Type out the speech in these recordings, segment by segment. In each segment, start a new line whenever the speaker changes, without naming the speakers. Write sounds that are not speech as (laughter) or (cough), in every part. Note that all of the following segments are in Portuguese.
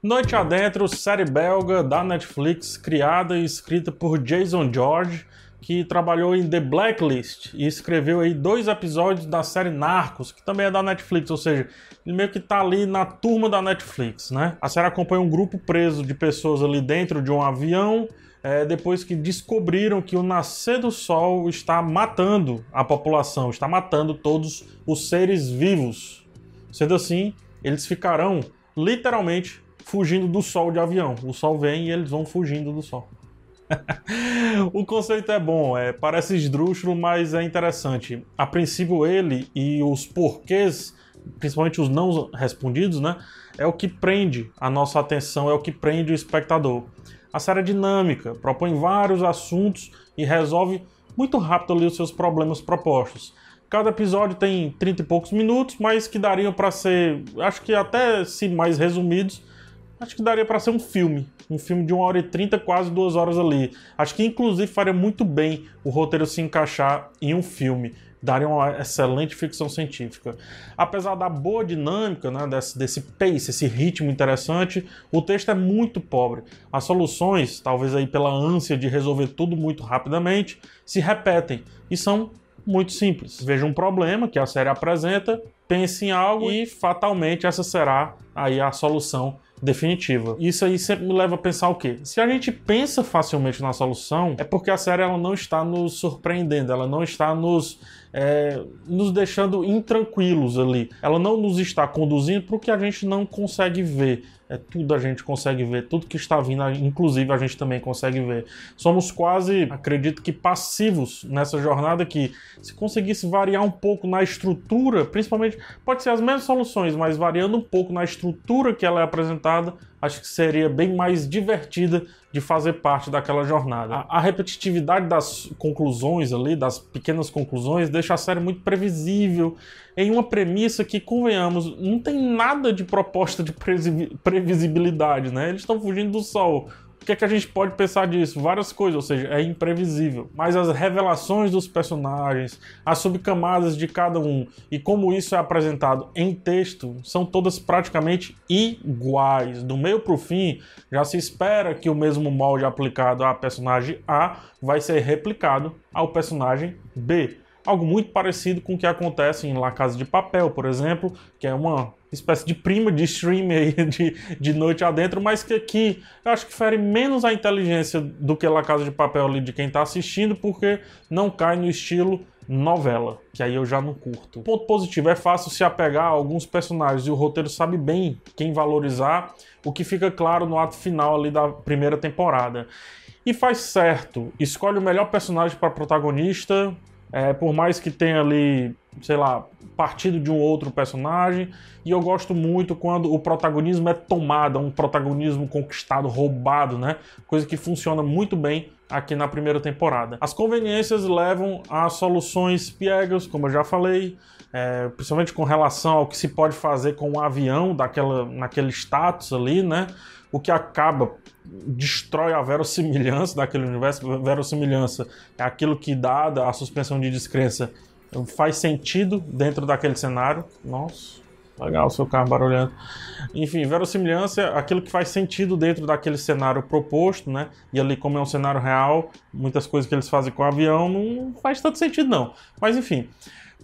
Noite Adentro, série belga da Netflix, criada e escrita por Jason George, que trabalhou em The Blacklist e escreveu aí dois episódios da série Narcos, que também é da Netflix, ou seja, ele meio que tá ali na turma da Netflix, né? A série acompanha um grupo preso de pessoas ali dentro de um avião, é, depois que descobriram que o nascer do sol está matando a população, está matando todos os seres vivos. Sendo assim, eles ficarão literalmente fugindo do sol de avião. O sol vem e eles vão fugindo do sol. (laughs) o conceito é bom, é, parece esdrúxulo, mas é interessante. A princípio, ele e os porquês, principalmente os não respondidos, né, é o que prende a nossa atenção, é o que prende o espectador. A série é dinâmica, propõe vários assuntos e resolve muito rápido ali os seus problemas propostos. Cada episódio tem 30 e poucos minutos, mas que dariam para ser, acho que até se mais resumidos, acho que daria para ser um filme. Um filme de 1 hora e 30, quase duas horas ali. Acho que inclusive faria muito bem o roteiro se encaixar em um filme. Daria uma excelente ficção científica. Apesar da boa dinâmica, né, desse, desse pace, esse ritmo interessante, o texto é muito pobre. As soluções, talvez aí pela ânsia de resolver tudo muito rapidamente, se repetem e são muito simples. Veja um problema que a série apresenta, pense em algo e fatalmente essa será aí a solução definitiva. Isso aí sempre me leva a pensar o quê? Se a gente pensa facilmente na solução, é porque a série ela não está nos surpreendendo, ela não está nos é, nos deixando intranquilos ali. Ela não nos está conduzindo para o que a gente não consegue ver. É tudo a gente consegue ver, tudo que está vindo, inclusive a gente também consegue ver. Somos quase, acredito que passivos nessa jornada que se conseguisse variar um pouco na estrutura, principalmente pode ser as mesmas soluções, mas variando um pouco na estrutura que ela é apresentada, acho que seria bem mais divertida de fazer parte daquela jornada. A, a, repetitividade das conclusões ali, das pequenas conclusões, deixa a série muito previsível em uma premissa que, convenhamos, não tem nada de proposta de previsibilidade, né? Eles estão fugindo do sol que é que a gente pode pensar disso? Várias coisas, ou seja, é imprevisível. Mas as revelações dos personagens, as subcamadas de cada um e como isso é apresentado em texto são todas praticamente iguais. Do meio para o fim, já se espera que o mesmo molde aplicado à personagem A vai ser replicado ao personagem B algo muito parecido com o que acontece em La Casa de Papel, por exemplo, que é uma espécie de prima de stream aí (laughs) de, de noite adentro, mas que aqui eu acho que fere menos a inteligência do que La Casa de Papel ali de quem está assistindo, porque não cai no estilo novela, que aí eu já não curto. Ponto positivo, é fácil se apegar a alguns personagens e o roteiro sabe bem quem valorizar, o que fica claro no ato final ali da primeira temporada. E faz certo, escolhe o melhor personagem para protagonista, é, por mais que tenha ali, sei lá, partido de um outro personagem. E eu gosto muito quando o protagonismo é tomado, é um protagonismo conquistado, roubado, né? Coisa que funciona muito bem aqui na primeira temporada. As conveniências levam a soluções piegas, como eu já falei, é, principalmente com relação ao que se pode fazer com um avião daquela, naquele status ali, né? O que acaba destrói a verossimilhança daquele universo. Verossimilhança é aquilo que, dada a suspensão de descrença, faz sentido dentro daquele cenário. Nossa, legal seu carro barulhando. Enfim, verossimilhança é aquilo que faz sentido dentro daquele cenário proposto, né? E ali, como é um cenário real, muitas coisas que eles fazem com o avião não faz tanto sentido, não. Mas enfim.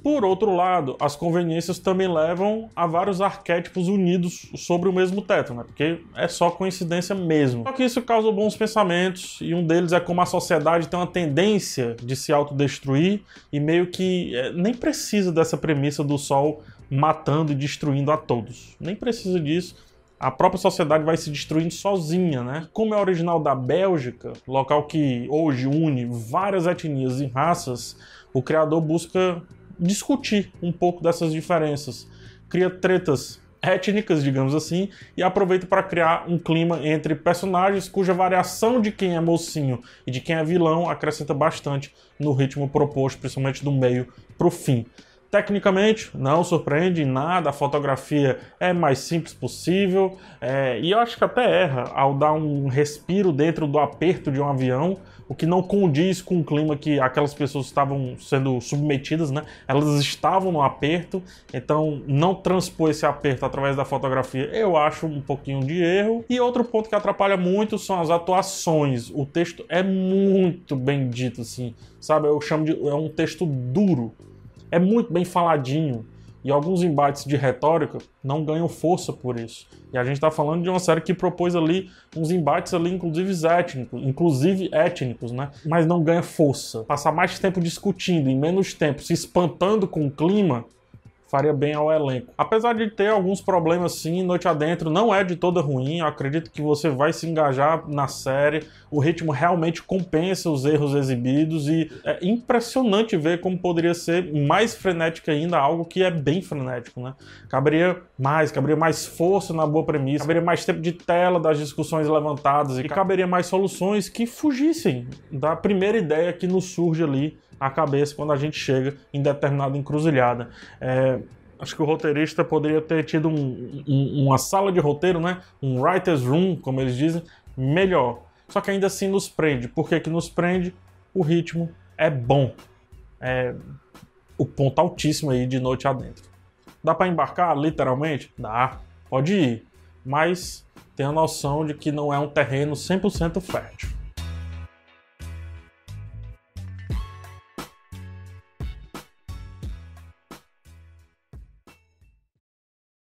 Por outro lado, as conveniências também levam a vários arquétipos unidos sobre o mesmo teto, né? Porque é só coincidência mesmo. Só que isso causa bons pensamentos, e um deles é como a sociedade tem uma tendência de se autodestruir e meio que é, nem precisa dessa premissa do sol matando e destruindo a todos. Nem precisa disso a própria sociedade vai se destruindo sozinha, né? Como é original da Bélgica, local que hoje une várias etnias e raças, o criador busca discutir um pouco dessas diferenças. Cria tretas étnicas, digamos assim, e aproveita para criar um clima entre personagens cuja variação de quem é mocinho e de quem é vilão acrescenta bastante no ritmo proposto, principalmente do meio para o fim. Tecnicamente, não surpreende em nada, a fotografia é mais simples possível, é, e eu acho que até erra ao dar um respiro dentro do aperto de um avião, o que não condiz com o clima que aquelas pessoas estavam sendo submetidas, né? Elas estavam no aperto, então não transpor esse aperto através da fotografia eu acho um pouquinho de erro. E outro ponto que atrapalha muito são as atuações. O texto é muito bem dito, assim, sabe? Eu chamo de. é um texto duro é muito bem faladinho. E alguns embates de retórica não ganham força por isso. E a gente está falando de uma série que propôs ali uns embates ali, inclusive étnicos, inclusive étnicos, né? Mas não ganha força. Passar mais tempo discutindo, em menos tempo, se espantando com o clima, faria bem ao elenco. Apesar de ter alguns problemas sim, Noite Adentro não é de toda ruim, eu acredito que você vai se engajar na série, o ritmo realmente compensa os erros exibidos e é impressionante ver como poderia ser mais frenética ainda, algo que é bem frenético, né? Caberia mais, caberia mais força na boa premissa, caberia mais tempo de tela das discussões levantadas e caberia mais soluções que fugissem da primeira ideia que nos surge ali a cabeça quando a gente chega em determinada encruzilhada. É, acho que o roteirista poderia ter tido um, um, uma sala de roteiro, né? um writer's room, como eles dizem, melhor. Só que ainda assim nos prende. Por que, que nos prende? O ritmo é bom. É o ponto altíssimo aí de noite adentro. Dá para embarcar, literalmente? Dá, pode ir. Mas tenha noção de que não é um terreno 100% fértil.